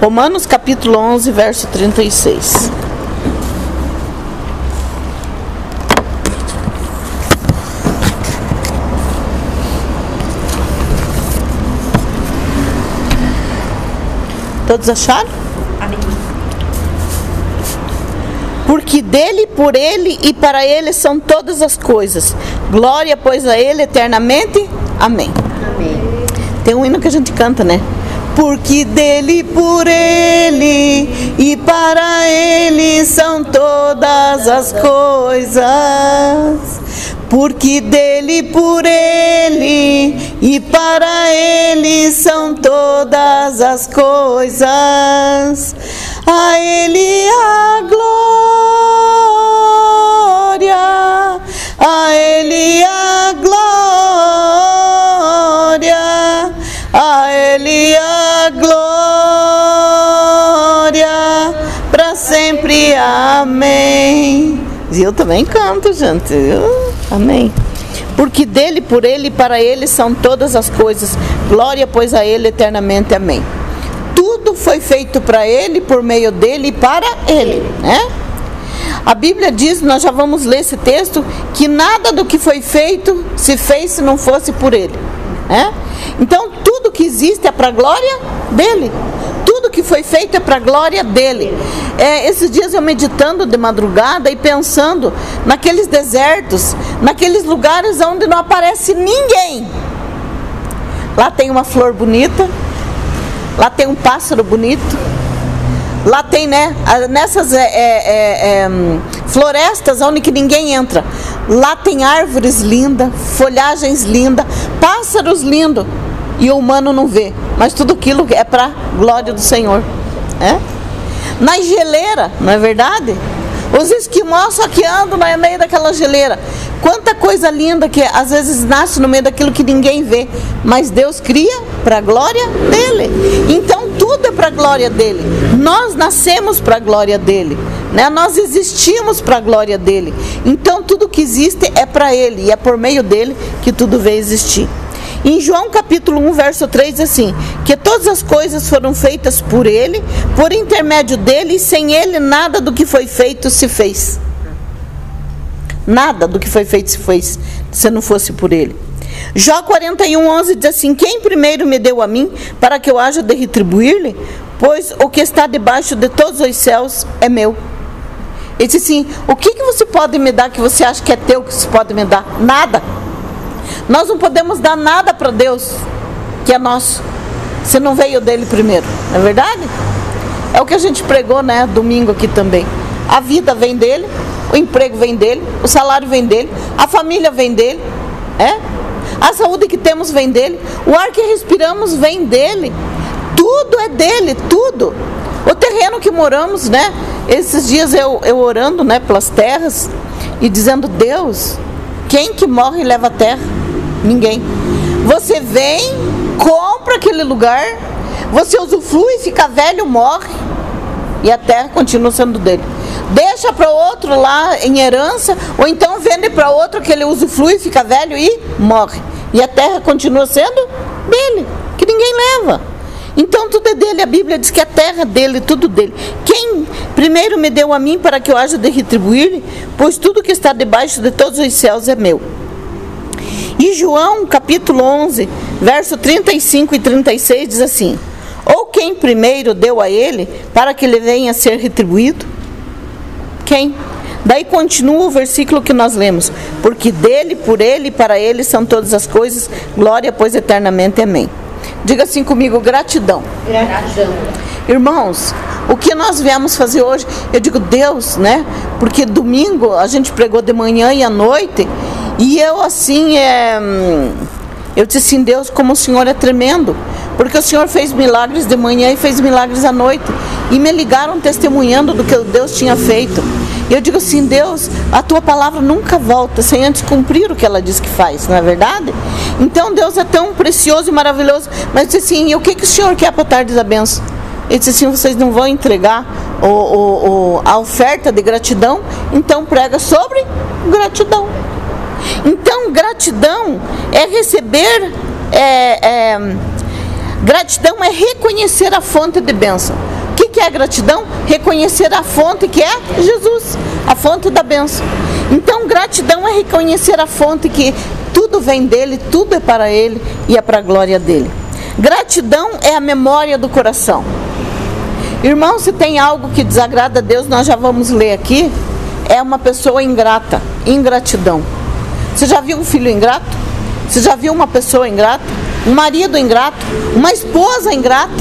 Romanos capítulo 11, verso 36. Todos acharam? Amém. Porque dele, por ele e para ele são todas as coisas. Glória, pois, a ele eternamente. Amém. Amém. Tem um hino que a gente canta, né? Porque dele, por ele e para ele são todas as coisas. Porque dele, por ele e para ele são todas as coisas. A ele a glória, a ele a glória, glória, para sempre. Amém. E eu também canto, gente. Amém. Porque dele, por ele e para ele são todas as coisas. Glória, pois, a ele eternamente. Amém. Tudo foi feito para ele, por meio dele e para ele, né? A Bíblia diz, nós já vamos ler esse texto, que nada do que foi feito se fez se não fosse por ele, né? Então, que existe é para a glória dele. Tudo que foi feito é para a glória dele. É, esses dias eu meditando de madrugada e pensando naqueles desertos, naqueles lugares onde não aparece ninguém. Lá tem uma flor bonita, lá tem um pássaro bonito, lá tem, né, nessas é, é, é, é, florestas onde que ninguém entra. Lá tem árvores lindas, folhagens lindas, pássaros lindos e o humano não vê. Mas tudo aquilo é para glória do Senhor. É? Na geleira, não é verdade? Os esquimós só que andam no meio daquela geleira. Quanta coisa linda que às vezes nasce no meio daquilo que ninguém vê. Mas Deus cria para a glória dele. Então tudo é para a glória dele. Nós nascemos para a glória dele. Né? Nós existimos para a glória dele. Então tudo que existe é para ele. E é por meio dele que tudo veio existir. Em João capítulo 1, verso 3 diz assim: Que todas as coisas foram feitas por ele, por intermédio dele, e sem ele nada do que foi feito se fez. Nada do que foi feito se fez, se não fosse por ele. Jó 41, 11 diz assim: Quem primeiro me deu a mim, para que eu haja de retribuir-lhe? Pois o que está debaixo de todos os céus é meu. Ele disse assim: O que, que você pode me dar que você acha que é teu que você pode me dar? Nada. Nós não podemos dar nada para Deus que é nosso, se não veio dele primeiro, não é verdade? É o que a gente pregou, né, domingo aqui também. A vida vem dele, o emprego vem dele, o salário vem dele, a família vem dele, é? A saúde que temos vem dele, o ar que respiramos vem dele. Tudo é dele, tudo. O terreno que moramos, né? Esses dias eu, eu orando, né, pelas terras e dizendo: Deus, quem que morre leva a terra? Ninguém. Você vem, compra aquele lugar, você usufrui, fica velho, morre e a terra continua sendo dele. Deixa para outro lá em herança, ou então vende para outro que ele usufrui, fica velho e morre. E a terra continua sendo dele, que ninguém leva. Então tudo é dele, a Bíblia diz que a terra é dele, tudo dele. Quem primeiro me deu a mim para que eu haja de retribuir-lhe, pois tudo que está debaixo de todos os céus é meu. E João, capítulo 11, verso 35 e 36 diz assim: Ou quem primeiro deu a ele para que ele venha a ser retribuído? Quem? Daí continua o versículo que nós lemos: Porque dele, por ele e para ele são todas as coisas, glória, pois eternamente. Amém. Diga assim comigo: gratidão. Gratidão. Irmãos, o que nós viemos fazer hoje, eu digo Deus, né? Porque domingo a gente pregou de manhã e à noite, e eu assim, é, hum, eu disse assim, Deus, como o Senhor é tremendo, porque o Senhor fez milagres de manhã e fez milagres à noite, e me ligaram testemunhando do que Deus tinha feito. E eu digo assim, Deus, a tua palavra nunca volta sem antes cumprir o que ela diz que faz, não é verdade? Então Deus é tão precioso e maravilhoso, mas disse assim, e o que, que o Senhor quer para tarde da benção? Ele disse assim: vocês não vão entregar o, o, o, a oferta de gratidão, então prega sobre gratidão. Então, gratidão é receber é, é, Gratidão é reconhecer a fonte de bênção. O que, que é gratidão? Reconhecer a fonte que é Jesus, a fonte da bênção. Então, gratidão é reconhecer a fonte que tudo vem dele, tudo é para ele e é para a glória dele. Gratidão é a memória do coração. Irmão, se tem algo que desagrada a Deus, nós já vamos ler aqui, é uma pessoa ingrata, ingratidão. Você já viu um filho ingrato? Você já viu uma pessoa ingrata? Um marido ingrato? Uma esposa ingrata?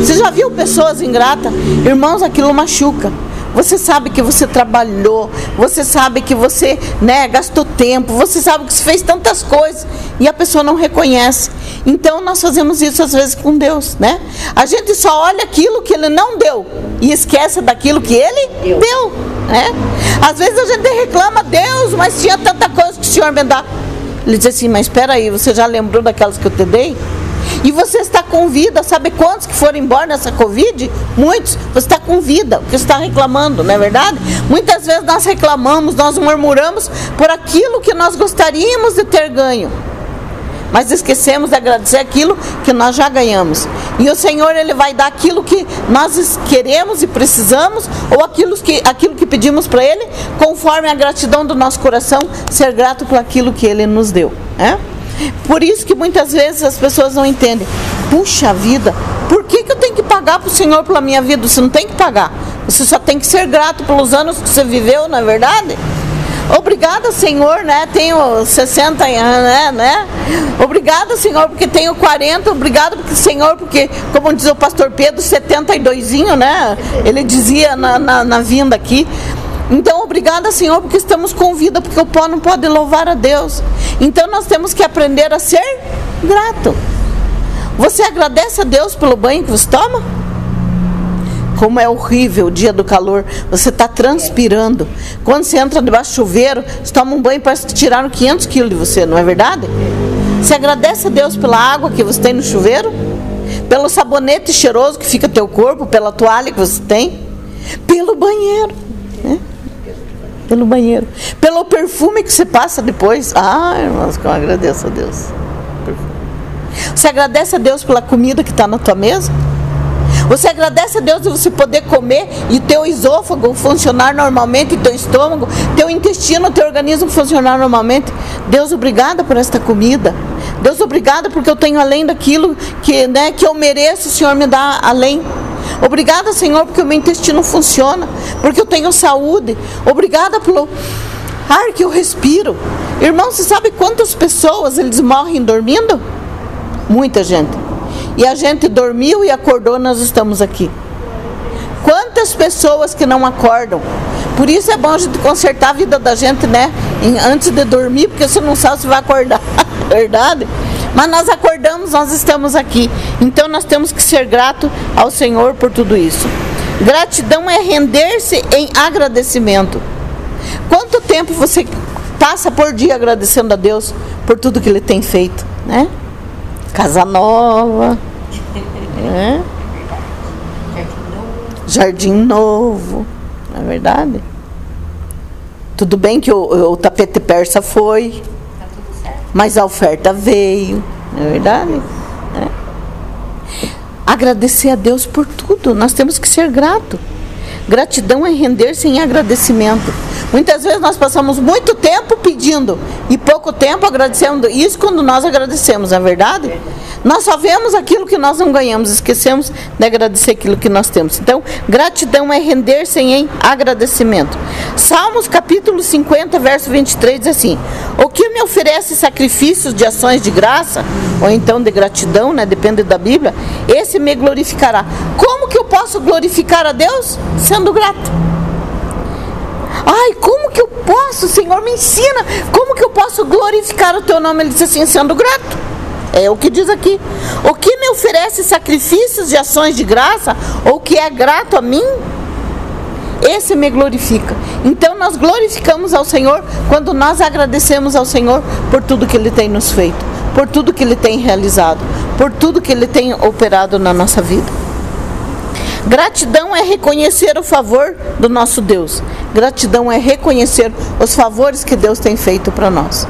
Você já viu pessoas ingratas? Irmãos, aquilo machuca. Você sabe que você trabalhou, você sabe que você né, gastou tempo, você sabe que você fez tantas coisas e a pessoa não reconhece. Então nós fazemos isso às vezes com Deus, né? A gente só olha aquilo que ele não deu e esquece daquilo que ele deu, deu né? Às vezes a gente reclama, Deus, mas tinha tanta coisa que o Senhor me dá. Ele diz assim, mas espera aí, você já lembrou daquelas que eu te dei? E você está com vida, sabe quantos que foram embora nessa Covid? Muitos. Você está com vida, porque você está reclamando, não é verdade? Muitas vezes nós reclamamos, nós murmuramos por aquilo que nós gostaríamos de ter ganho mas esquecemos de agradecer aquilo que nós já ganhamos. E o Senhor ele vai dar aquilo que nós queremos e precisamos, ou aquilo que, aquilo que pedimos para Ele, conforme a gratidão do nosso coração, ser grato por aquilo que Ele nos deu. É? Por isso que muitas vezes as pessoas não entendem. Puxa vida, por que, que eu tenho que pagar para o Senhor pela minha vida? Você não tem que pagar. Você só tem que ser grato pelos anos que você viveu, não é verdade? Obrigada, Senhor, né? Tenho 60 anos, né? né? Obrigada, Senhor, porque tenho 40. Obrigado, porque, Senhor, porque, como diz o pastor Pedro, 72, né? Ele dizia na, na, na vinda aqui. Então, obrigada, Senhor, porque estamos com vida, porque o pó não pode louvar a Deus. Então, nós temos que aprender a ser grato. Você agradece a Deus pelo banho que você toma? Como é horrível o dia do calor, você está transpirando. Quando você entra debaixo do chuveiro, você toma um banho, parece que tiraram 500 quilos de você, não é verdade? Você agradece a Deus pela água que você tem no chuveiro? Pelo sabonete cheiroso que fica teu corpo, pela toalha que você tem? Pelo banheiro. Né? Pelo banheiro. Pelo perfume que você passa depois. Ah, irmãos, eu agradeço a Deus. Você agradece a Deus pela comida que está na tua mesa? Você agradece a Deus de você poder comer e teu esôfago funcionar normalmente, teu estômago, teu intestino, teu organismo funcionar normalmente. Deus, obrigada por esta comida. Deus, obrigada porque eu tenho além daquilo que, né, que eu mereço, o Senhor me dá além. Obrigada, Senhor, porque o meu intestino funciona, porque eu tenho saúde. Obrigada pelo ar que eu respiro. Irmão, você sabe quantas pessoas eles morrem dormindo? Muita gente e a gente dormiu e acordou, nós estamos aqui. Quantas pessoas que não acordam? Por isso é bom a gente consertar a vida da gente, né? Antes de dormir, porque você não sabe se vai acordar, verdade? Mas nós acordamos, nós estamos aqui. Então nós temos que ser grato ao Senhor por tudo isso. Gratidão é render-se em agradecimento. Quanto tempo você passa por dia agradecendo a Deus por tudo que Ele tem feito, né? Casa nova, é? Jardim novo, não é verdade? Tudo bem que o, o tapete persa foi, mas a oferta veio, não é verdade? É. Agradecer a Deus por tudo, nós temos que ser grato. Gratidão é render-se agradecimento. Muitas vezes nós passamos muito tempo pedindo e pouco tempo agradecendo. Isso quando nós agradecemos, não é verdade? Nós só vemos aquilo que nós não ganhamos, esquecemos de agradecer aquilo que nós temos. Então, gratidão é render-se agradecimento. Salmos capítulo 50, verso 23 diz assim: O que me oferece sacrifícios de ações de graça, ou então de gratidão, né, depende da Bíblia, esse me glorificará. Como que eu posso glorificar a Deus? Sendo grato. Ai, como que eu posso, Senhor, me ensina, como que eu posso glorificar o teu nome? Ele disse assim, sendo grato. É o que diz aqui. O que me oferece sacrifícios de ações de graça, ou que é grato a mim, esse me glorifica. Então nós glorificamos ao Senhor quando nós agradecemos ao Senhor por tudo que Ele tem nos feito, por tudo que Ele tem realizado, por tudo que Ele tem operado na nossa vida. Gratidão é reconhecer o favor do nosso Deus. Gratidão é reconhecer os favores que Deus tem feito para nós.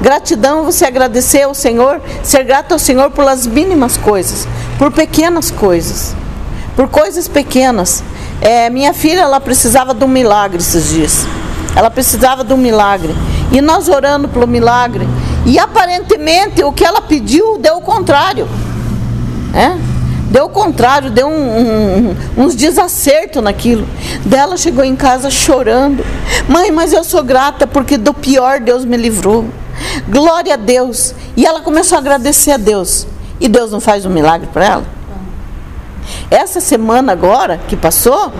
Gratidão você agradecer ao Senhor, ser grato ao Senhor pelas mínimas coisas, por pequenas coisas, por coisas pequenas. É, minha filha, ela precisava de um milagre esses dias. Ela precisava de um milagre. E nós orando pelo milagre. E aparentemente o que ela pediu deu o contrário. É? Deu o contrário, deu um, um, uns desacertos naquilo. Dela chegou em casa chorando. Mãe, mas eu sou grata porque do pior Deus me livrou. Glória a Deus. E ela começou a agradecer a Deus. E Deus não faz um milagre para ela? Essa semana agora que passou,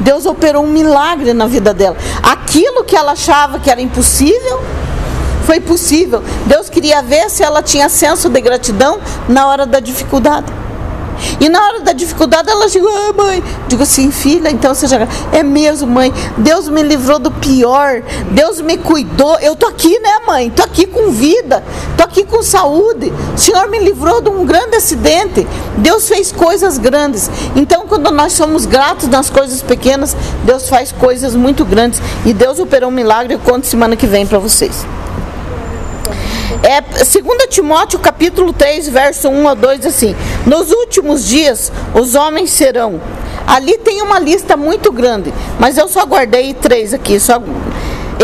Deus operou um milagre na vida dela. Aquilo que ela achava que era impossível, foi possível. Deus queria ver se ela tinha senso de gratidão na hora da dificuldade. E na hora da dificuldade ela chegou, ah, mãe, digo assim, filha, então você já. É mesmo, mãe. Deus me livrou do pior. Deus me cuidou. Eu tô aqui, né, mãe? Tô aqui com vida. Tô aqui com saúde. O Senhor me livrou de um grande acidente. Deus fez coisas grandes. Então, quando nós somos gratos nas coisas pequenas, Deus faz coisas muito grandes. E Deus operou um milagre. Eu conto semana que vem para vocês. É, 2 Timóteo capítulo 3, verso 1 a 2, assim: Nos últimos dias os homens serão. Ali tem uma lista muito grande, mas eu só guardei três aqui, só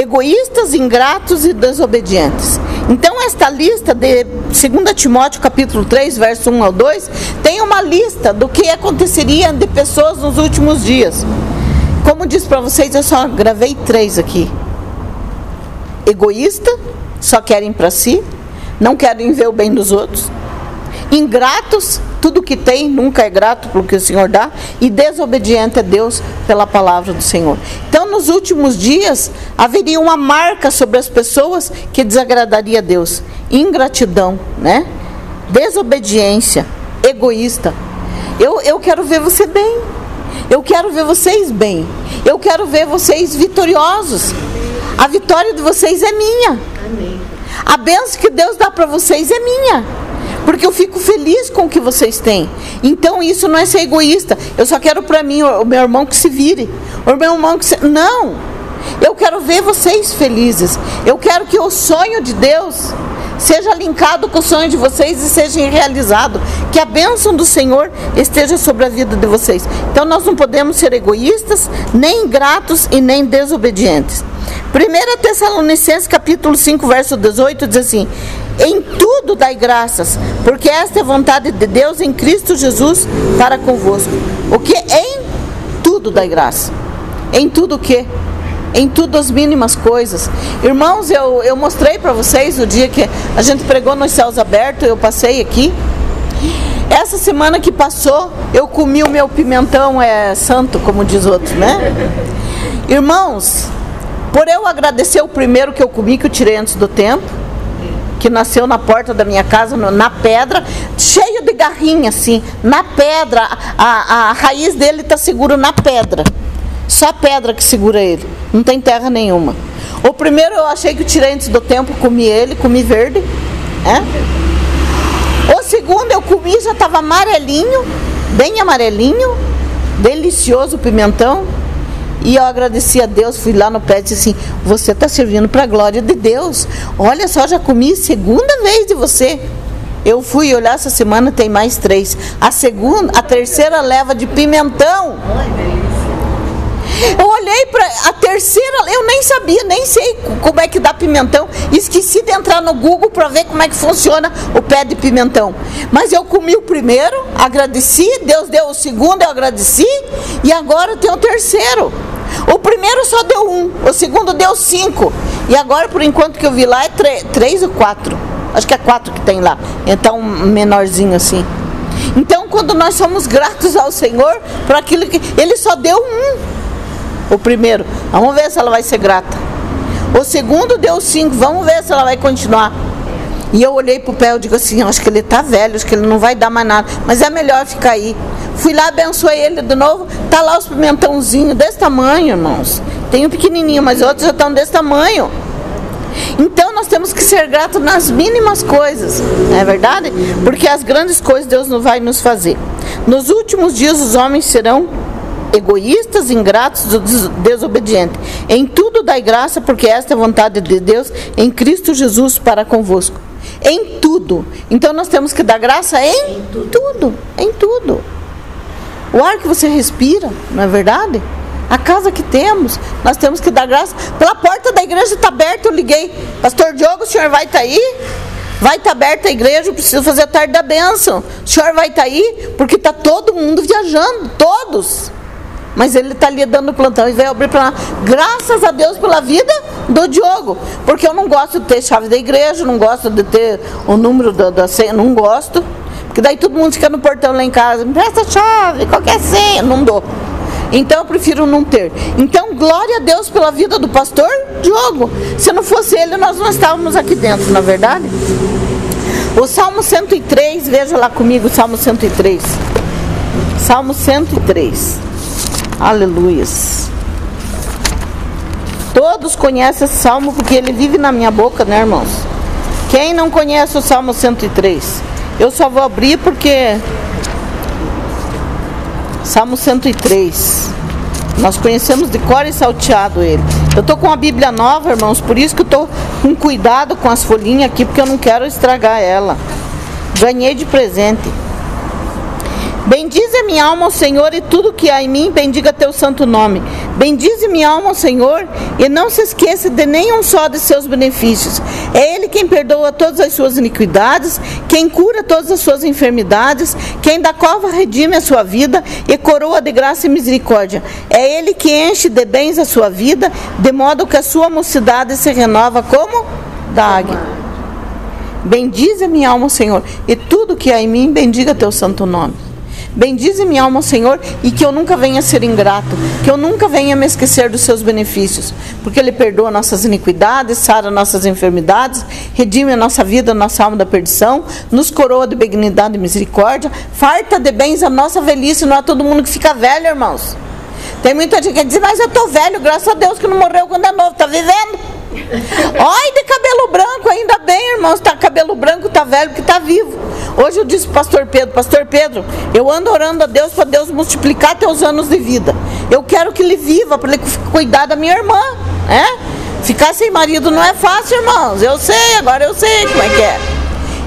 egoístas, ingratos e desobedientes. Então esta lista de 2 Timóteo capítulo 3, verso 1 ao 2, tem uma lista do que aconteceria de pessoas nos últimos dias. Como disse para vocês, eu só gravei três aqui. Egoísta, só querem para si, não querem ver o bem dos outros. Ingratos, tudo que tem nunca é grato pelo que o Senhor dá, e desobediente a Deus pela palavra do Senhor. Então, nos últimos dias, haveria uma marca sobre as pessoas que desagradaria a Deus: ingratidão, né? Desobediência, egoísta. Eu, eu quero ver você bem. Eu quero ver vocês bem. Eu quero ver vocês vitoriosos. A vitória de vocês é minha. A benção que Deus dá para vocês é minha. Porque eu fico feliz com o que vocês têm. Então isso não é ser egoísta. Eu só quero para mim, o meu irmão que se vire. O meu irmão que se... Não! Eu quero ver vocês felizes. Eu quero que o sonho de Deus seja linkado com o sonho de vocês e seja realizado. Que a bênção do Senhor esteja sobre a vida de vocês. Então nós não podemos ser egoístas, nem ingratos e nem desobedientes. 1 Tessalonicenses capítulo 5, verso 18 diz assim: Em tudo dai graças, porque esta é a vontade de Deus em Cristo Jesus para convosco. O que em tudo dai graça. Em tudo o que? Em tudo as mínimas coisas. Irmãos, eu, eu mostrei para vocês o dia que a gente pregou nos céus abertos, eu passei aqui. Essa semana que passou, eu comi o meu pimentão é santo, como diz outro, né? Irmãos, por eu agradecer o primeiro que eu comi, que eu tirei antes do tempo, que nasceu na porta da minha casa, na pedra, cheio de garrinha, assim, na pedra. A, a raiz dele está seguro na pedra. Só pedra que segura ele. Não tem terra nenhuma. O primeiro eu achei que eu tirei antes do tempo, comi ele, comi verde. É? O segundo eu comi, já estava amarelinho, bem amarelinho, delicioso pimentão. E eu agradeci a Deus, fui lá no pé e disse assim: Você está servindo para a glória de Deus. Olha só, já comi segunda vez de você. Eu fui olhar essa semana, tem mais três. A segunda, a terceira leva de pimentão. Eu olhei para a terceira, eu nem sabia, nem sei como é que dá pimentão. Esqueci de entrar no Google para ver como é que funciona o pé de pimentão. Mas eu comi o primeiro, agradeci, Deus deu o segundo, eu agradeci, e agora tem o terceiro. O primeiro só deu um, o segundo deu cinco. E agora, por enquanto que eu vi lá, é três ou quatro. Acho que é quatro que tem lá. Então, menorzinho assim. Então, quando nós somos gratos ao Senhor por aquilo que. Ele só deu um. O primeiro. Vamos ver se ela vai ser grata. O segundo deu cinco. Vamos ver se ela vai continuar. E eu olhei pro pé e digo assim, acho que ele tá velho, acho que ele não vai dar mais nada. Mas é melhor ficar aí. Fui lá, abençoei ele de novo. Tá lá os pimentãozinhos desse tamanho, irmãos. Tem um pequenininho, mas outros já estão desse tamanho. Então nós temos que ser gratos nas mínimas coisas, não é verdade? Porque as grandes coisas Deus não vai nos fazer. Nos últimos dias os homens serão egoístas, ingratos, desobedientes. Em tudo dai graça, porque esta é a vontade de Deus em Cristo Jesus para convosco. Em tudo. Então nós temos que dar graça em, em tudo. tudo. Em tudo. O ar que você respira, não é verdade? A casa que temos, nós temos que dar graça. Pela porta da igreja está aberta, eu liguei. Pastor Diogo, o senhor vai estar tá aí? Vai estar tá aberta a igreja, eu preciso fazer a tarde da bênção. O senhor vai estar tá aí? Porque está todo mundo viajando, todos. Mas ele está ali dando plantão e veio abrir para lá. Graças a Deus pela vida do Diogo. Porque eu não gosto de ter chave da igreja, não gosto de ter o número da, da senha, não gosto. Porque daí todo mundo fica no portão lá em casa, me presta chave, qualquer senha, não dou. Então eu prefiro não ter. Então, glória a Deus pela vida do pastor Diogo. Se não fosse ele, nós não estávamos aqui dentro, na é verdade? O Salmo 103, veja lá comigo Salmo 103. Salmo 103. Aleluias. Todos conhecem esse salmo porque ele vive na minha boca, né, irmãos? Quem não conhece o Salmo 103? Eu só vou abrir porque Salmo 103. Nós conhecemos de cor e salteado ele. Eu estou com a Bíblia nova, irmãos, por isso que eu estou com cuidado com as folhinhas aqui, porque eu não quero estragar ela. Ganhei de presente. Bendize minha alma Senhor e tudo que há em mim, bendiga teu santo nome. Bendize minha alma Senhor e não se esqueça de nenhum só de seus benefícios. É Ele quem perdoa todas as suas iniquidades, quem cura todas as suas enfermidades, quem da cova redime a sua vida e coroa de graça e misericórdia. É Ele que enche de bens a sua vida, de modo que a sua mocidade se renova como da águia. Bendize minha alma, Senhor, e tudo que há em mim, bendiga teu santo nome. Bendize minha alma, Senhor, e que eu nunca venha ser ingrato, que eu nunca venha me esquecer dos seus benefícios, porque Ele perdoa nossas iniquidades, sara nossas enfermidades, redime a nossa vida, a nossa alma da perdição, nos coroa de benignidade e misericórdia, farta de bens a nossa velhice, não é todo mundo que fica velho, irmãos. Tem muita gente que diz, mas eu estou velho, graças a Deus que não morreu quando é novo, está vivendo. Olha de cabelo branco, ainda bem, irmãos, tá cabelo branco, tá velho, que tá vivo. Hoje eu disse pro pastor Pedro, pastor Pedro, eu ando orando a Deus para Deus multiplicar teus anos de vida. Eu quero que ele viva para ele cuidar da minha irmã, né? Ficar sem marido não é fácil, irmãos. Eu sei, agora eu sei como é que é.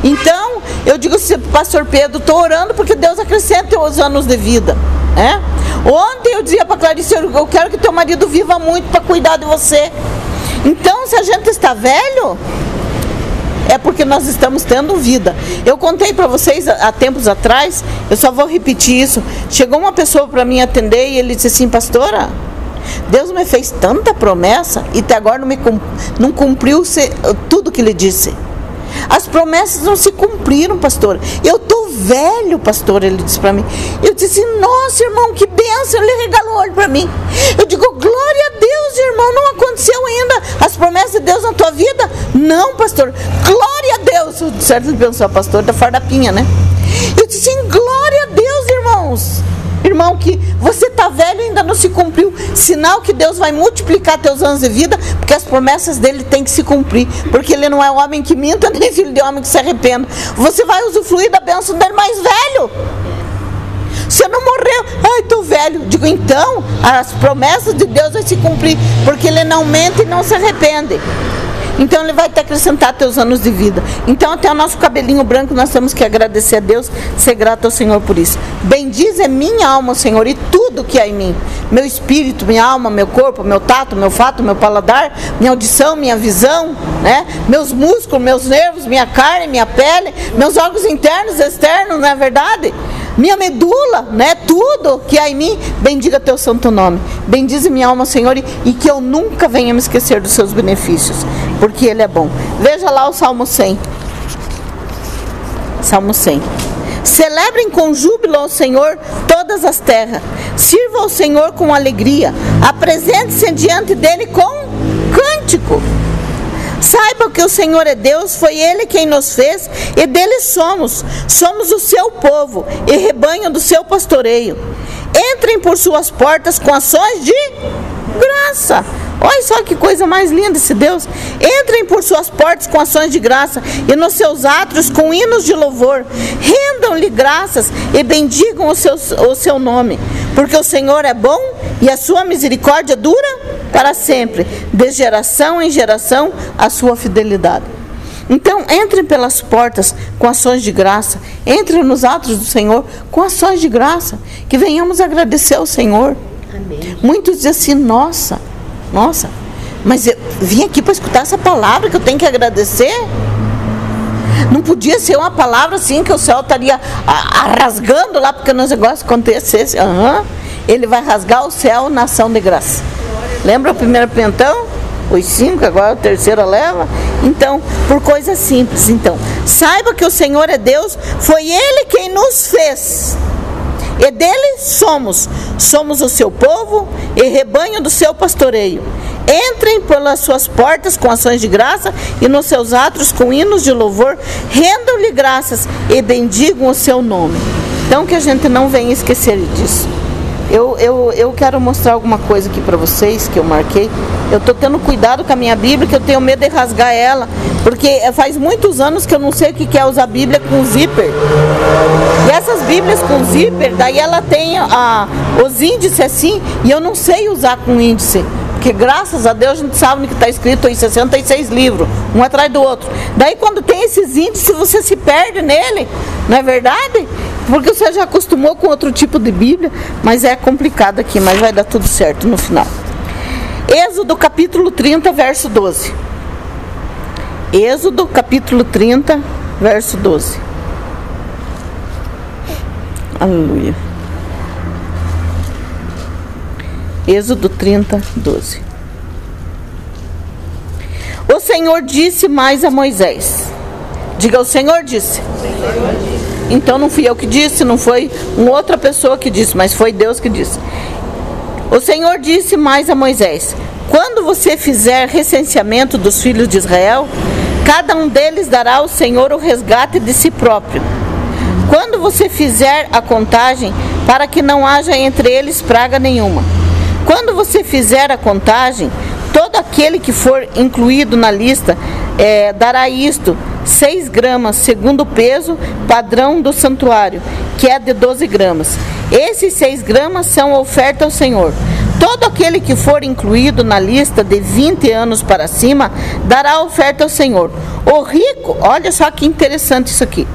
Então, eu digo assim, pastor Pedro, estou orando porque Deus acrescenta os anos de vida. Né? Ontem eu dizia para Clarice, eu quero que teu marido viva muito para cuidar de você. Então, se a gente está velho, é porque nós estamos tendo vida. Eu contei para vocês há tempos atrás, eu só vou repetir isso. Chegou uma pessoa para mim atender e ele disse assim, pastora, Deus me fez tanta promessa e até agora não, me, não cumpriu tudo que ele disse. As promessas não se cumpriram, pastor. Eu tô velho, pastor, ele disse para mim. Eu disse, nossa, irmão, que bênção, ele regalou olho para mim. Não, pastor, glória a Deus. O certo ele pensou, pastor, da fardapinha, né? Eu disse, glória a Deus, irmãos. Irmão, que você está velho e ainda não se cumpriu. Sinal que Deus vai multiplicar teus anos de vida, porque as promessas dele têm que se cumprir. Porque ele não é homem que minta, nem filho de homem que se arrependa. Você vai usufruir da bênção dele mais velho. Você não morreu, ai, estou velho. Digo, então, as promessas de Deus vão se cumprir, porque ele não mente e não se arrepende. Então ele vai te acrescentar teus anos de vida. Então até o nosso cabelinho branco nós temos que agradecer a Deus, ser grato ao Senhor por isso. Bendize é minha alma, Senhor, e tudo que há em mim. Meu espírito, minha alma, meu corpo, meu tato, meu fato, meu paladar, minha audição, minha visão, né? Meus músculos, meus nervos, minha carne, minha pele, meus órgãos internos, externos, não é verdade? Minha medula, né? Tudo que há em mim, bendiga teu santo nome. Bendize minha alma, Senhor, e que eu nunca venha me esquecer dos seus benefícios, porque Ele é bom. Veja lá o Salmo 100. Salmo 100. Celebrem com júbilo ao Senhor todas as terras. Sirva ao Senhor com alegria. Apresente-se diante dele com cântico. Saiba que o Senhor é Deus, foi Ele quem nos fez e dele somos. Somos o seu povo e rebanho do seu pastoreio. Entrem por suas portas com ações de graça. Olha só que coisa mais linda esse Deus. Entrem por suas portas com ações de graça e nos seus átrios com hinos de louvor. Rendam-lhe graças e bendigam o seu, o seu nome. Porque o Senhor é bom e a sua misericórdia dura para sempre, de geração em geração, a sua fidelidade. Então, entre pelas portas com ações de graça, entre nos atos do Senhor com ações de graça, que venhamos agradecer ao Senhor. Amém. Muitos dizem assim: nossa, nossa, mas eu vim aqui para escutar essa palavra que eu tenho que agradecer. Não podia ser uma palavra assim que o céu estaria rasgando lá porque o negócio acontecesse. Uhum. Ele vai rasgar o céu na ação de graça. Lembra o primeiro pentão? Os cinco, agora a terceira leva. Então, por coisas simples. Então, saiba que o Senhor é Deus, foi Ele quem nos fez. E dele somos. Somos o seu povo e rebanho do seu pastoreio. Entrem pelas suas portas com ações de graça e nos seus atos com hinos de louvor. Rendam-lhe graças e bendigam o seu nome. Então que a gente não venha esquecer disso. Eu, eu, eu quero mostrar alguma coisa aqui para vocês que eu marquei. Eu estou tendo cuidado com a minha Bíblia, que eu tenho medo de rasgar ela, porque faz muitos anos que eu não sei o que é usar Bíblia com zíper. E essas Bíblias com zíper, daí ela tem a, os índices assim, e eu não sei usar com índice. Porque graças a Deus a gente sabe que está escrito em 66 livros, um atrás do outro. Daí quando tem esses índices, você se perde nele, não é verdade? Porque você já acostumou com outro tipo de Bíblia, mas é complicado aqui, mas vai dar tudo certo no final. Êxodo capítulo 30, verso 12. Êxodo capítulo 30, verso 12. Aleluia. Êxodo 30, 12. O Senhor disse mais a Moisés: Diga, o Senhor disse. Então não fui eu que disse, não foi uma outra pessoa que disse, mas foi Deus que disse. O Senhor disse mais a Moisés: Quando você fizer recenseamento dos filhos de Israel, cada um deles dará ao Senhor o resgate de si próprio. Quando você fizer a contagem, para que não haja entre eles praga nenhuma. Quando você fizer a contagem, todo aquele que for incluído na lista é, dará isto 6 gramas, segundo o peso padrão do santuário, que é de 12 gramas. Esses 6 gramas são oferta ao Senhor. Todo aquele que for incluído na lista de 20 anos para cima dará oferta ao Senhor. O rico, olha só que interessante isso aqui.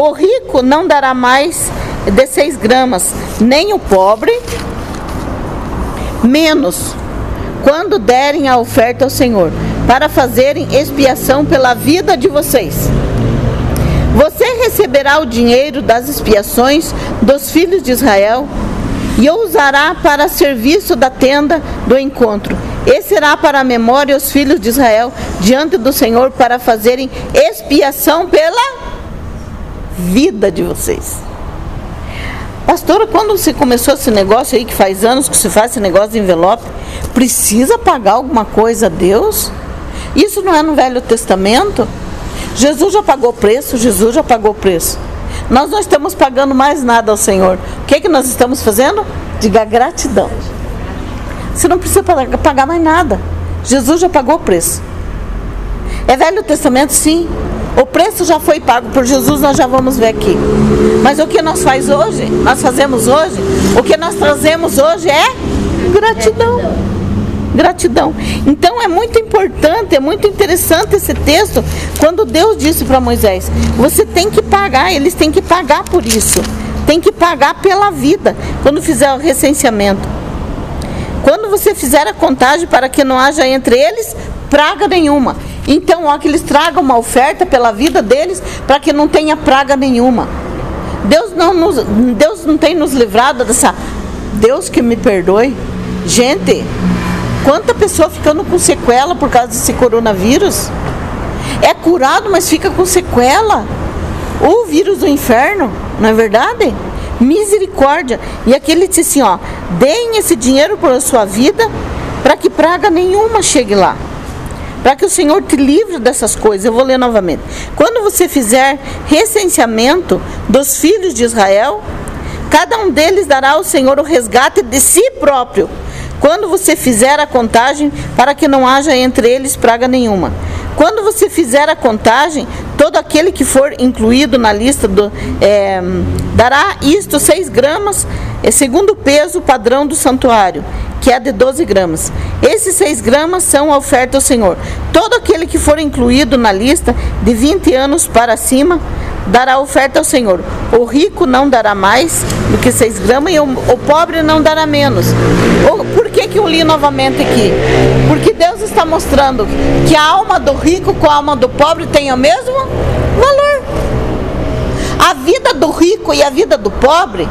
O rico não dará mais de 6 gramas, nem o pobre, menos quando derem a oferta ao Senhor para fazerem expiação pela vida de vocês. Você receberá o dinheiro das expiações dos filhos de Israel e o usará para serviço da tenda do encontro. E será para a memória os filhos de Israel diante do Senhor para fazerem expiação pela vida de vocês. Pastora, quando você começou esse negócio aí, que faz anos que você faz esse negócio de envelope, precisa pagar alguma coisa a Deus? Isso não é no Velho Testamento? Jesus já pagou preço, Jesus já pagou preço. Nós não estamos pagando mais nada ao Senhor. O que, é que nós estamos fazendo? Diga gratidão. Você não precisa pagar mais nada. Jesus já pagou o preço. É Velho Testamento, sim. O preço já foi pago por Jesus, nós já vamos ver aqui. Mas o que nós faz hoje, nós fazemos hoje, o que nós trazemos hoje é gratidão gratidão. Então é muito importante, é muito interessante esse texto, quando Deus disse para Moisés: você tem que pagar, eles têm que pagar por isso, tem que pagar pela vida, quando fizer o recenseamento. Quando você fizer a contagem para que não haja entre eles praga nenhuma. Então, ó, que eles tragam uma oferta pela vida deles para que não tenha praga nenhuma. Deus não, nos, Deus não tem nos livrado dessa. Deus que me perdoe. Gente, Quanta pessoa ficando com sequela por causa desse coronavírus? É curado, mas fica com sequela. O vírus do inferno, não é verdade? Misericórdia. E aquele disse assim, ó, deem esse dinheiro para sua vida, para que praga nenhuma chegue lá. Para que o Senhor te livre dessas coisas. Eu vou ler novamente. Quando você fizer recenseamento dos filhos de Israel, cada um deles dará ao Senhor o resgate de si próprio quando você fizer a contagem, para que não haja entre eles praga nenhuma. Quando você fizer a contagem, todo aquele que for incluído na lista do, é, dará isto 6 gramas, é segundo o peso padrão do santuário, que é de 12 gramas. Esses 6 gramas são a oferta ao Senhor. Todo aquele que for incluído na lista de 20 anos para cima dará oferta ao Senhor. O rico não dará mais do que 6 gramas e o, o pobre não dará menos. O, por que, que eu li novamente aqui? Porque Deus está mostrando que a alma do rico com a alma do pobre tem o mesmo valor. A vida do rico e a vida do pobre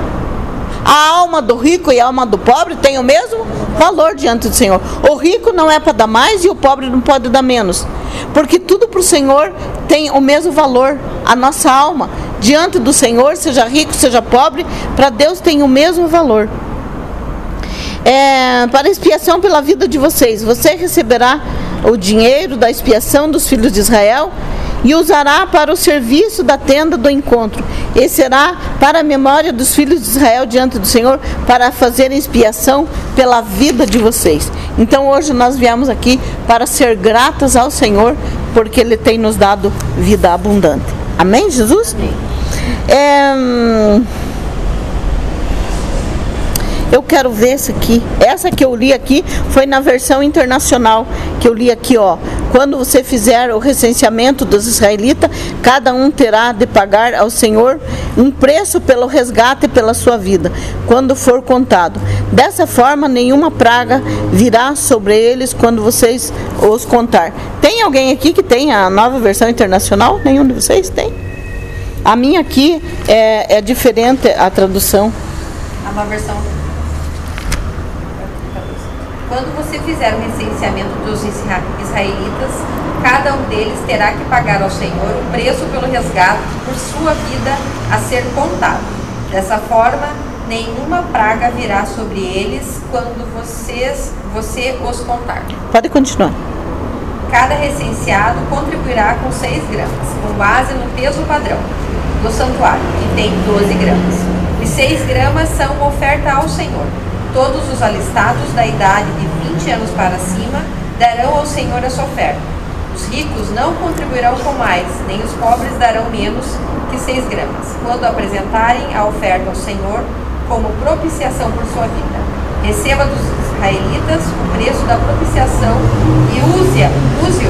a alma do rico e a alma do pobre tem o mesmo valor diante do Senhor. O rico não é para dar mais e o pobre não pode dar menos. Porque tudo para o Senhor tem o mesmo valor. A nossa alma, diante do Senhor, seja rico, seja pobre, para Deus tem o mesmo valor. É, para expiação pela vida de vocês, você receberá o dinheiro da expiação dos filhos de Israel e usará para o serviço da tenda do encontro. E será para a memória dos filhos de Israel diante do Senhor, para fazer expiação pela vida de vocês. Então hoje nós viemos aqui para ser gratas ao Senhor, porque Ele tem nos dado vida abundante. Amém, Jesus? Amém. É... Eu quero ver essa aqui. Essa que eu li aqui foi na versão internacional que eu li aqui, ó. Quando você fizer o recenseamento dos israelitas, cada um terá de pagar ao Senhor um preço pelo resgate pela sua vida, quando for contado. Dessa forma, nenhuma praga virá sobre eles quando vocês os contar. Tem alguém aqui que tem a nova versão internacional? Nenhum de vocês tem? A minha aqui é, é diferente a tradução. A nova versão quando você fizer o recenseamento dos israelitas, cada um deles terá que pagar ao Senhor o preço pelo resgate por sua vida a ser contado. Dessa forma, nenhuma praga virá sobre eles quando vocês, você os contar. Pode continuar. Cada recenseado contribuirá com 6 gramas, com base no peso padrão do santuário, que tem 12 gramas. Os 6 gramas são oferta ao Senhor Todos os alistados da idade de 20 anos para cima darão ao Senhor a sua oferta. Os ricos não contribuirão com mais, nem os pobres darão menos que 6 gramas, quando apresentarem a oferta ao Senhor como propiciação por sua vida. Receba dos israelitas o preço da propiciação e use-o use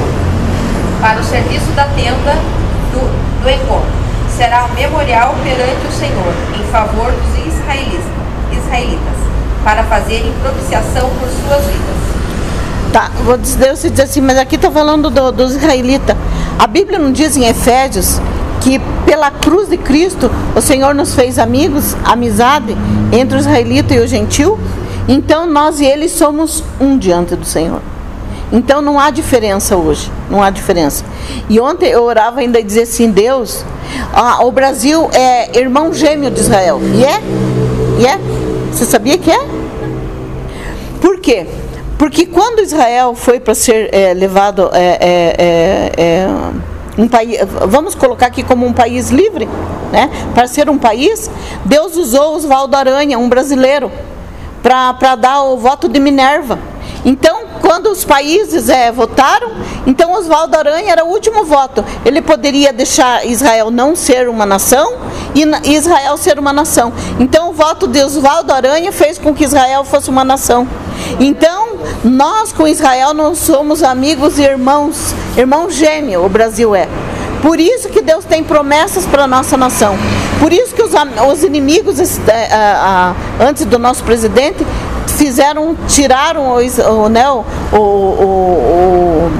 para o serviço da tenda do, do encontro. Será um memorial perante o Senhor em favor dos israelitas. Para fazerem propiciação por suas vidas. Tá, Deus diz assim, mas aqui está falando do, dos israelitas. A Bíblia não diz em Efésios que pela cruz de Cristo o Senhor nos fez amigos, amizade entre o israelita e o gentil? Então nós e eles somos um diante do Senhor. Então não há diferença hoje, não há diferença. E ontem eu orava ainda e dizia assim, Deus, ah, o Brasil é irmão gêmeo de Israel. E é? E é? Você sabia que é? Por quê? Porque quando Israel foi para ser é, levado é, é, é, é, um país, vamos colocar aqui como um país livre, né? Para ser um país, Deus usou Oswaldo Aranha, um brasileiro, para dar o voto de Minerva. Então, quando os países é, votaram, então Oswaldo Aranha era o último voto. Ele poderia deixar Israel não ser uma nação e Israel ser uma nação. Então, o voto de Oswaldo Aranha fez com que Israel fosse uma nação. Então, nós com Israel não somos amigos e irmãos, irmão gêmeo, o Brasil é. Por isso que Deus tem promessas para a nossa nação. Por isso que os, os inimigos, é, antes do nosso presidente, fizeram, tiraram o, o, né, o, o,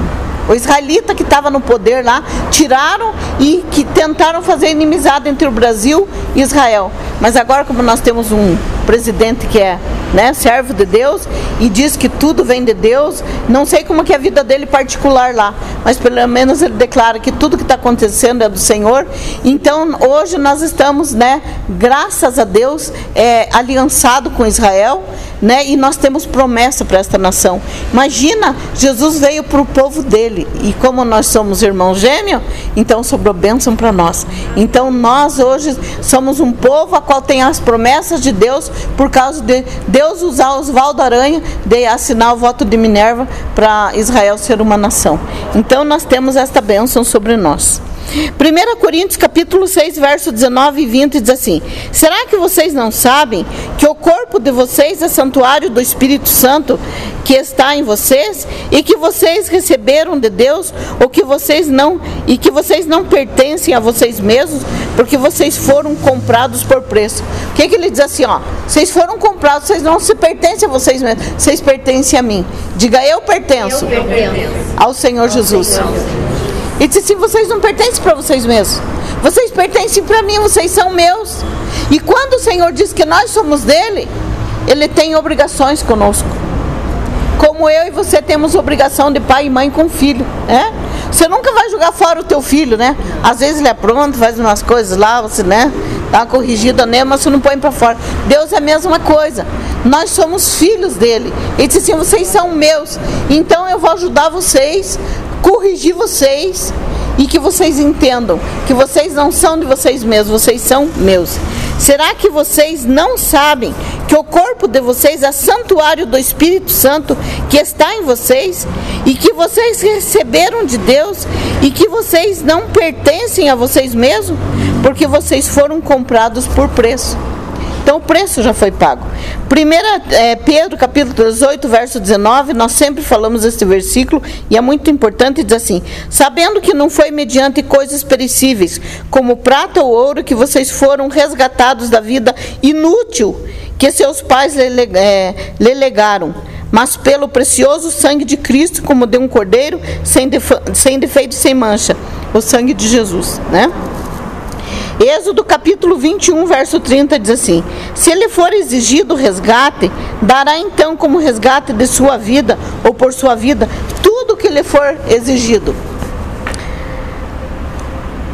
o, israelita que estava no poder lá, tiraram e que tentaram fazer inimizade entre o Brasil e Israel. Mas agora, como nós temos um presidente que é né, servo de Deus e diz que tudo vem de Deus. Não sei como que é a vida dele particular lá, mas pelo menos ele declara que tudo que está acontecendo é do Senhor. Então hoje nós estamos, né, graças a Deus, é, aliançado com Israel, né, e nós temos promessa para esta nação. Imagina, Jesus veio para o povo dele e como nós somos irmãos gêmeos, então sobrou bênção para nós. Então nós hoje somos um povo a qual tem as promessas de Deus por causa de Deus usar Oswaldo Aranha de assinar o voto de Minerva para Israel ser uma nação. Então nós temos esta bênção sobre nós. 1 Coríntios capítulo 6, verso 19 e 20 diz assim: Será que vocês não sabem que o corpo de vocês é santuário do Espírito Santo que está em vocês e que vocês receberam de Deus, ou que vocês não e que vocês não pertencem a vocês mesmos, porque vocês foram comprados por preço? O que, que ele diz assim, ó? Vocês foram comprados, vocês não se pertencem a vocês mesmos, vocês pertencem a mim. Diga eu pertenço, eu pertenço. ao Senhor Jesus. Senhor. E disse assim: vocês não pertencem para vocês mesmos. Vocês pertencem para mim, vocês são meus. E quando o Senhor diz que nós somos dele, ele tem obrigações conosco. Como eu e você temos obrigação de pai e mãe com filho, né? Você nunca vai jogar fora o teu filho, né? Às vezes ele é pronto, faz umas coisas lá, você, né? Dá uma corrigida nele, mas você não põe para fora. Deus é a mesma coisa. Nós somos filhos dele. Ele disse assim: vocês são meus. Então eu vou ajudar vocês corrigir vocês e que vocês entendam que vocês não são de vocês mesmos, vocês são meus. Será que vocês não sabem que o corpo de vocês é santuário do Espírito Santo que está em vocês e que vocês receberam de Deus e que vocês não pertencem a vocês mesmos porque vocês foram comprados por preço? Então o preço já foi pago. Primeira é, Pedro, capítulo 18, verso 19, nós sempre falamos este versículo e é muito importante, diz assim: sabendo que não foi mediante coisas perecíveis, como prata ou ouro, que vocês foram resgatados da vida inútil que seus pais lhe, é, lhe legaram mas pelo precioso sangue de Cristo, como de um cordeiro, sem, sem defeito sem mancha, o sangue de Jesus, né? Êxodo capítulo 21, verso 30 diz assim: Se ele for exigido resgate, dará então como resgate de sua vida ou por sua vida tudo que lhe for exigido.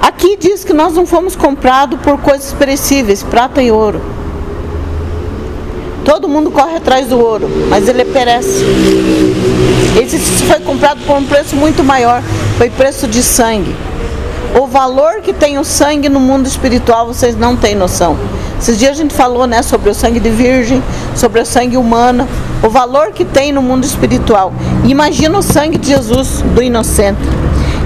Aqui diz que nós não fomos comprados por coisas perecíveis, prata e ouro. Todo mundo corre atrás do ouro, mas ele perece. Esse foi comprado por um preço muito maior, foi preço de sangue. O valor que tem o sangue no mundo espiritual, vocês não têm noção. Esses dias a gente falou né, sobre o sangue de virgem, sobre o sangue humano, o valor que tem no mundo espiritual. Imagina o sangue de Jesus, do inocente.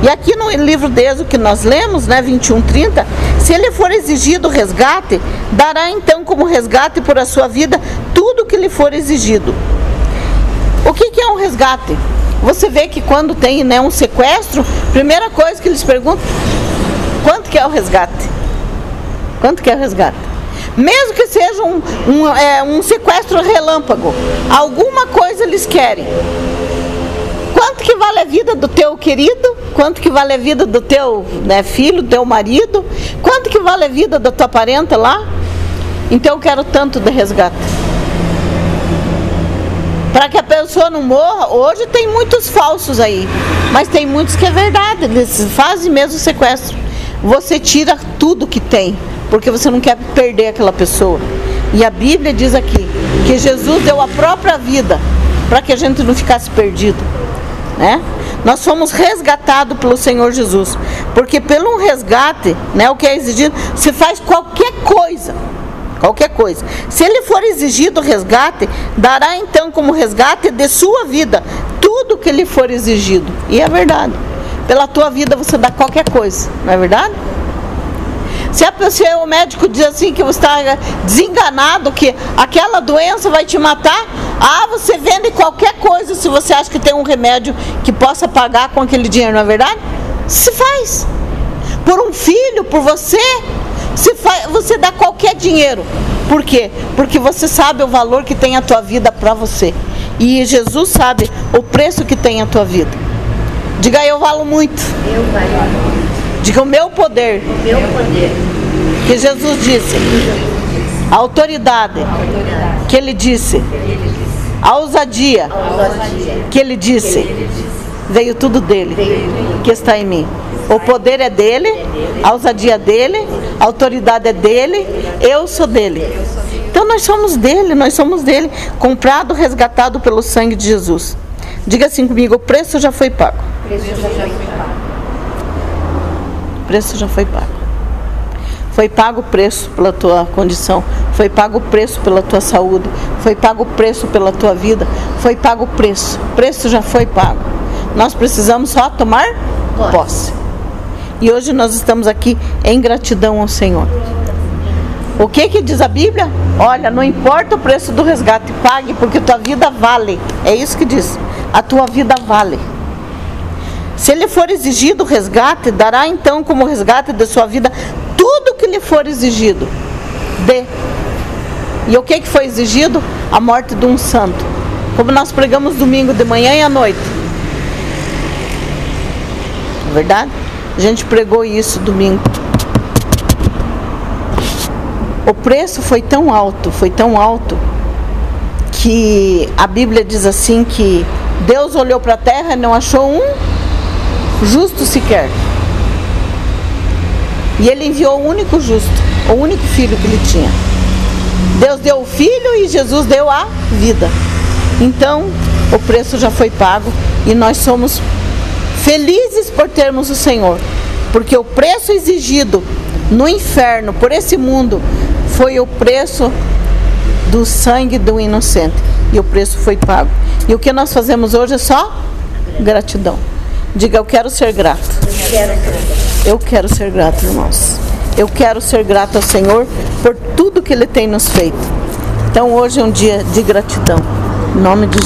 E aqui no livro de que nós lemos, né, 21, 30, se ele for exigido resgate, dará então como resgate por a sua vida tudo que lhe for exigido. O que, que é um resgate? Você vê que quando tem né, um sequestro, primeira coisa que eles perguntam, quanto que é o resgate? Quanto que é o resgate? Mesmo que seja um, um, é, um sequestro relâmpago, alguma coisa eles querem. Quanto que vale a vida do teu querido? Quanto que vale a vida do teu né, filho, teu marido? Quanto que vale a vida da tua parenta lá? Então eu quero tanto de resgate para que a pessoa não morra. Hoje tem muitos falsos aí, mas tem muitos que é verdade, eles fazem mesmo sequestro. Você tira tudo que tem, porque você não quer perder aquela pessoa. E a Bíblia diz aqui que Jesus deu a própria vida para que a gente não ficasse perdido, né? Nós fomos resgatados pelo Senhor Jesus, porque pelo resgate, né, o que é exigido, se faz qualquer coisa qualquer coisa. Se ele for exigido resgate, dará então como resgate de sua vida tudo que lhe for exigido. E é verdade. Pela tua vida você dá qualquer coisa, não é verdade? Se a pessoa, o médico diz assim que você está desenganado, que aquela doença vai te matar, ah, você vende qualquer coisa se você acha que tem um remédio que possa pagar com aquele dinheiro, não é verdade? Se faz. Por um filho, por você, você, faz, você dá qualquer dinheiro. Por quê? Porque você sabe o valor que tem a tua vida para você. E Jesus sabe o preço que tem a tua vida. Diga eu valo muito. Eu valo. Diga o meu poder. O meu poder. Que Jesus disse. A autoridade. Que ele disse. A ousadia. A ousadia. Que ele disse. Veio tudo dele. Que está em mim. O poder é dele, a ousadia é dele, a autoridade é dele, eu sou dele. Então nós somos dele, nós somos dele, comprado, resgatado pelo sangue de Jesus. Diga assim comigo, o preço já foi pago. O preço já foi pago. O preço já foi pago. Foi pago o preço pela tua condição, foi pago o preço pela tua saúde, foi pago o preço pela tua vida, foi pago o preço. O preço já foi pago. Nós precisamos só tomar posse. E hoje nós estamos aqui em gratidão ao Senhor. O que que diz a Bíblia? Olha, não importa o preço do resgate, pague porque tua vida vale. É isso que diz. A tua vida vale. Se lhe for exigido o resgate, dará então como resgate de sua vida tudo que lhe for exigido. Dê. E o que que foi exigido? A morte de um santo. Como nós pregamos domingo de manhã e à noite. É verdade? A gente pregou isso domingo. O preço foi tão alto, foi tão alto, que a Bíblia diz assim que Deus olhou para a terra e não achou um justo sequer. E ele enviou o único justo, o único filho que ele tinha. Deus deu o filho e Jesus deu a vida. Então, o preço já foi pago e nós somos felizes por termos o Senhor, porque o preço exigido no inferno por esse mundo foi o preço do sangue do inocente e o preço foi pago. E o que nós fazemos hoje é só gratidão. Diga, eu quero ser grato. Eu quero ser grato, irmãos. Eu quero ser grato ao Senhor por tudo que Ele tem nos feito. Então hoje é um dia de gratidão. Em nome de